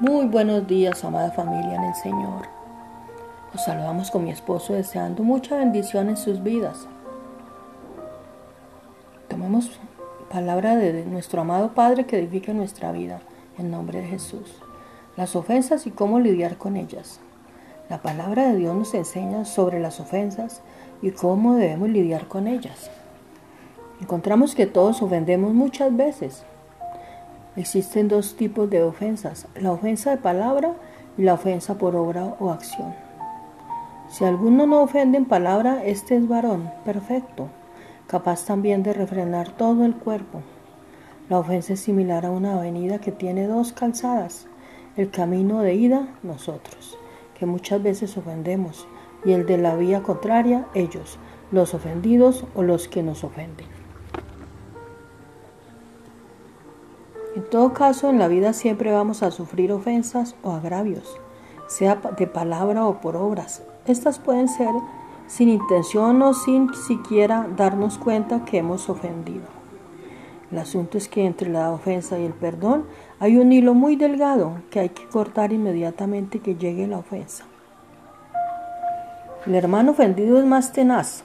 Muy buenos días, amada familia en el Señor. Nos saludamos con mi esposo deseando mucha bendición en sus vidas. Tomemos palabra de nuestro amado Padre que edifica nuestra vida, en nombre de Jesús. Las ofensas y cómo lidiar con ellas. La palabra de Dios nos enseña sobre las ofensas y cómo debemos lidiar con ellas. Encontramos que todos ofendemos muchas veces, Existen dos tipos de ofensas, la ofensa de palabra y la ofensa por obra o acción. Si alguno no ofende en palabra, este es varón, perfecto, capaz también de refrenar todo el cuerpo. La ofensa es similar a una avenida que tiene dos calzadas, el camino de ida, nosotros, que muchas veces ofendemos, y el de la vía contraria, ellos, los ofendidos o los que nos ofenden. En todo caso, en la vida siempre vamos a sufrir ofensas o agravios, sea de palabra o por obras. Estas pueden ser sin intención o sin siquiera darnos cuenta que hemos ofendido. El asunto es que entre la ofensa y el perdón hay un hilo muy delgado que hay que cortar inmediatamente que llegue la ofensa. El hermano ofendido es más tenaz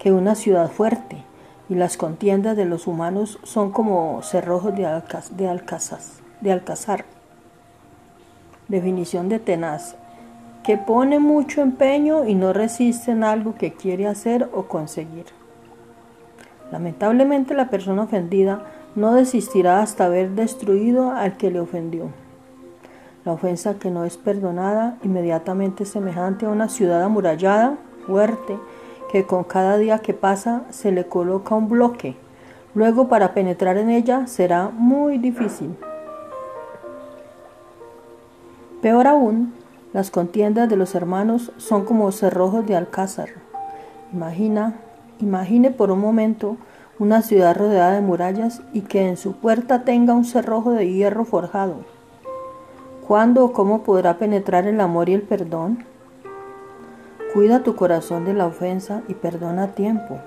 que una ciudad fuerte y las contiendas de los humanos son como cerrojos de, de, alcazar. Definición de tenaz, que pone mucho empeño y no resiste en algo que quiere hacer o conseguir. Lamentablemente la persona ofendida no desistirá hasta haber destruido al que le ofendió. La ofensa que no es perdonada inmediatamente semejante a una ciudad amurallada, fuerte, que con cada día que pasa se le coloca un bloque. Luego para penetrar en ella será muy difícil. Peor aún, las contiendas de los hermanos son como cerrojos de alcázar. Imagina, imagine por un momento una ciudad rodeada de murallas y que en su puerta tenga un cerrojo de hierro forjado. ¿Cuándo o cómo podrá penetrar el amor y el perdón? Cuida tu corazón de la ofensa y perdona a tiempo.